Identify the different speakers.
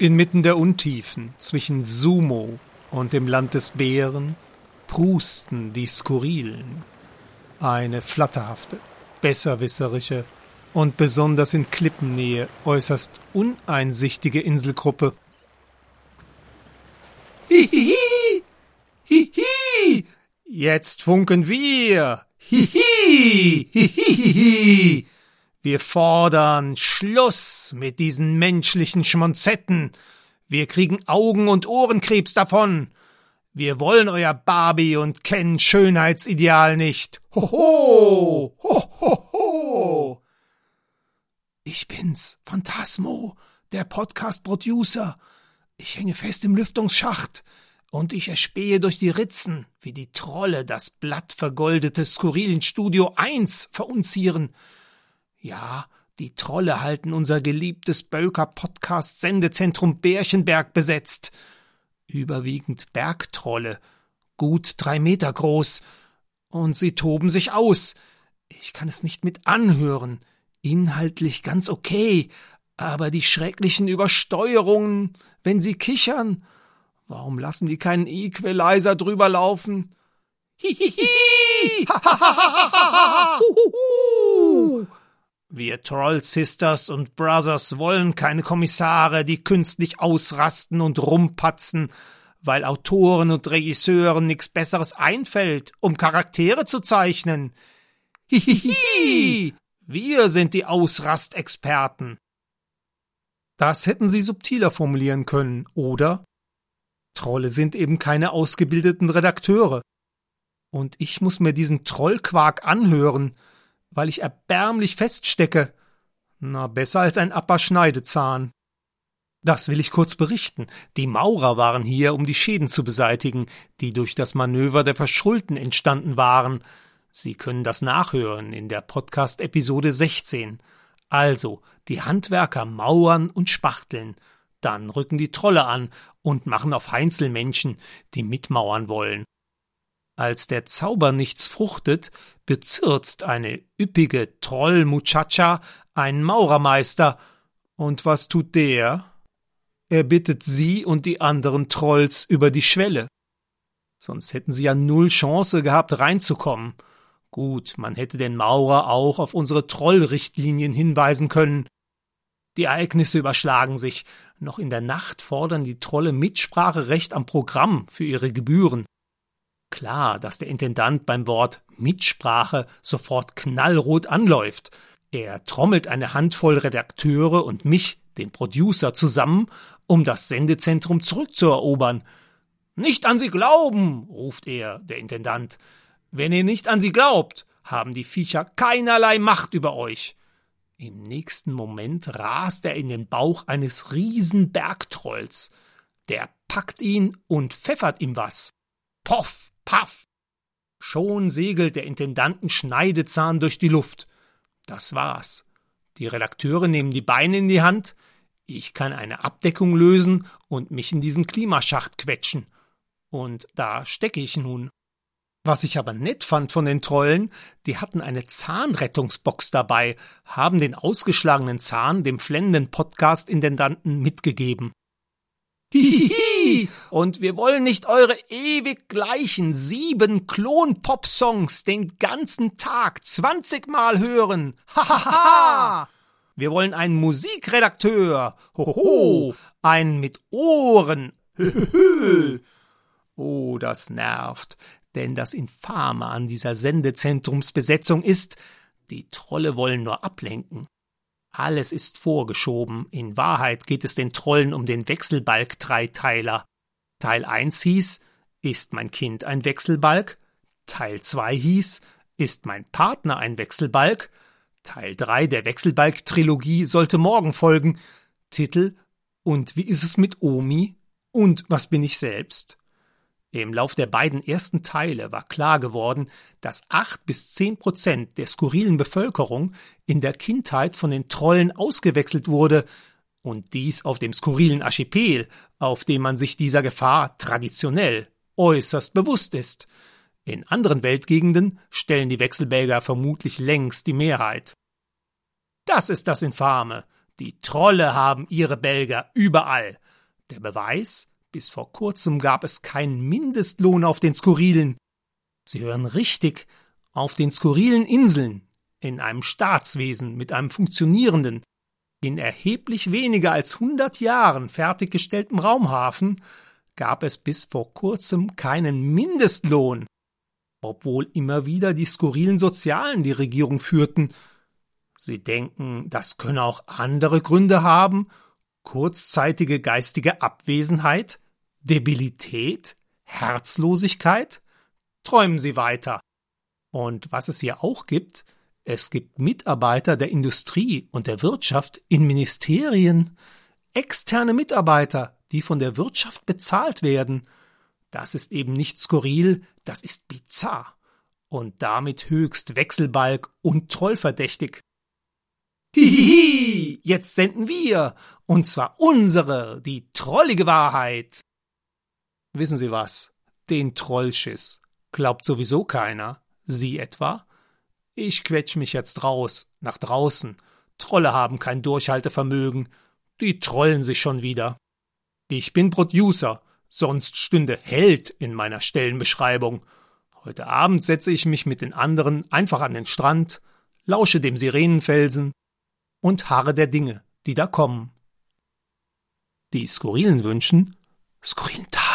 Speaker 1: Inmitten der Untiefen zwischen Sumo und dem Land des Bären prusten die Skurrilen. Eine flatterhafte, besserwisserische und besonders in Klippennähe äußerst uneinsichtige Inselgruppe. Hihihi! Hihi! Jetzt funken wir! Hihi! Hihihihi! Wir fordern Schluss mit diesen menschlichen Schmonzetten. Wir kriegen Augen- und Ohrenkrebs davon. Wir wollen euer Barbie und Ken Schönheitsideal nicht. Hoho! Hohoho! Ich bin's, Phantasmo, der Podcast-Producer. Ich hänge fest im Lüftungsschacht und ich erspähe durch die Ritzen, wie die Trolle das blattvergoldete skurrilen Studio 1 verunzieren. Ja, die Trolle halten unser geliebtes Bölker-Podcast-Sendezentrum Bärchenberg besetzt. Überwiegend Bergtrolle, gut drei Meter groß. Und sie toben sich aus. Ich kann es nicht mit anhören. Inhaltlich ganz okay. Aber die schrecklichen Übersteuerungen, wenn sie kichern. Warum lassen die keinen Equalizer drüber laufen? Hihihi! Wir Troll Sisters und Brothers wollen keine Kommissare, die künstlich ausrasten und rumpatzen, weil Autoren und Regisseuren nichts Besseres einfällt, um Charaktere zu zeichnen. Hihihi! Wir sind die Ausrastexperten. Das hätten sie subtiler formulieren können, oder? Trolle sind eben keine ausgebildeten Redakteure. Und ich muss mir diesen Trollquark anhören, weil ich erbärmlich feststecke. Na, besser als ein Apper-Schneidezahn. Das will ich kurz berichten. Die Maurer waren hier, um die Schäden zu beseitigen, die durch das Manöver der Verschulten entstanden waren. Sie können das nachhören in der Podcast-Episode 16. Also, die Handwerker mauern und spachteln. Dann rücken die Trolle an und machen auf Heinzelmännchen, die mitmauern wollen. Als der Zauber nichts fruchtet, bezirzt eine üppige Troll-Muchacha einen Maurermeister. Und was tut der? Er bittet sie und die anderen Trolls über die Schwelle. Sonst hätten sie ja null Chance gehabt, reinzukommen. Gut, man hätte den Maurer auch auf unsere Trollrichtlinien hinweisen können. Die Ereignisse überschlagen sich. Noch in der Nacht fordern die Trolle Mitspracherecht am Programm für ihre Gebühren. Klar, dass der Intendant beim Wort Mitsprache sofort knallrot anläuft. Er trommelt eine Handvoll Redakteure und mich, den Producer, zusammen, um das Sendezentrum zurückzuerobern. Nicht an sie glauben, ruft er, der Intendant. Wenn ihr nicht an sie glaubt, haben die Viecher keinerlei Macht über euch. Im nächsten Moment rast er in den Bauch eines Riesenbergtrolls. Der packt ihn und pfeffert ihm was. Poff, Paff! Schon segelt der Intendanten Schneidezahn durch die Luft. Das war's. Die Redakteure nehmen die Beine in die Hand. Ich kann eine Abdeckung lösen und mich in diesen Klimaschacht quetschen. Und da stecke ich nun. Was ich aber nett fand von den Trollen, die hatten eine Zahnrettungsbox dabei, haben den ausgeschlagenen Zahn dem flennenden Podcast-Intendanten mitgegeben. Hihihi! Und wir wollen nicht eure ewig gleichen sieben Klon-Pop-Songs den ganzen Tag zwanzigmal hören. Hahaha! Wir wollen einen Musikredakteur. Hoho! Einen mit Ohren. Höhö! Oh, das nervt. Denn das Infame an dieser Sendezentrumsbesetzung ist, die Trolle wollen nur ablenken. Alles ist vorgeschoben. In Wahrheit geht es den Trollen um den Wechselbalg-Dreiteiler. Teil 1 hieß, ist mein Kind ein Wechselbalg? Teil 2 hieß, ist mein Partner ein Wechselbalg? Teil 3 der Wechselbalg-Trilogie sollte morgen folgen. Titel Und wie ist es mit Omi? Und was bin ich selbst? Im Lauf der beiden ersten Teile war klar geworden, dass acht bis zehn Prozent der skurrilen Bevölkerung in der Kindheit von den Trollen ausgewechselt wurde, und dies auf dem skurrilen Archipel, auf dem man sich dieser Gefahr traditionell äußerst bewusst ist. In anderen Weltgegenden stellen die Wechselbälger vermutlich längst die Mehrheit. Das ist das Infame. Die Trolle haben ihre Belger überall. Der Beweis, bis vor kurzem gab es keinen Mindestlohn auf den skurrilen. Sie hören richtig, auf den skurrilen Inseln, in einem Staatswesen mit einem funktionierenden, in erheblich weniger als hundert Jahren fertiggestelltem Raumhafen gab es bis vor kurzem keinen Mindestlohn, obwohl immer wieder die skurrilen Sozialen die Regierung führten. Sie denken, das könne auch andere Gründe haben, kurzzeitige geistige Abwesenheit, Debilität, Herzlosigkeit? Träumen Sie weiter. Und was es hier auch gibt, es gibt Mitarbeiter der Industrie und der Wirtschaft in Ministerien, externe Mitarbeiter, die von der Wirtschaft bezahlt werden. Das ist eben nicht skurril, das ist bizarr und damit höchst Wechselbalg und trollverdächtig. Hihihi, jetzt senden wir, und zwar unsere, die trollige Wahrheit. Wissen Sie was? Den Trollschiss glaubt sowieso keiner. Sie etwa? Ich quetsch mich jetzt raus, nach draußen. Trolle haben kein Durchhaltevermögen. Die trollen sich schon wieder. Ich bin Producer, sonst stünde Held in meiner Stellenbeschreibung. Heute Abend setze ich mich mit den anderen einfach an den Strand, lausche dem Sirenenfelsen und harre der Dinge, die da kommen. Die skurrilen wünschen, skurrilen Tag.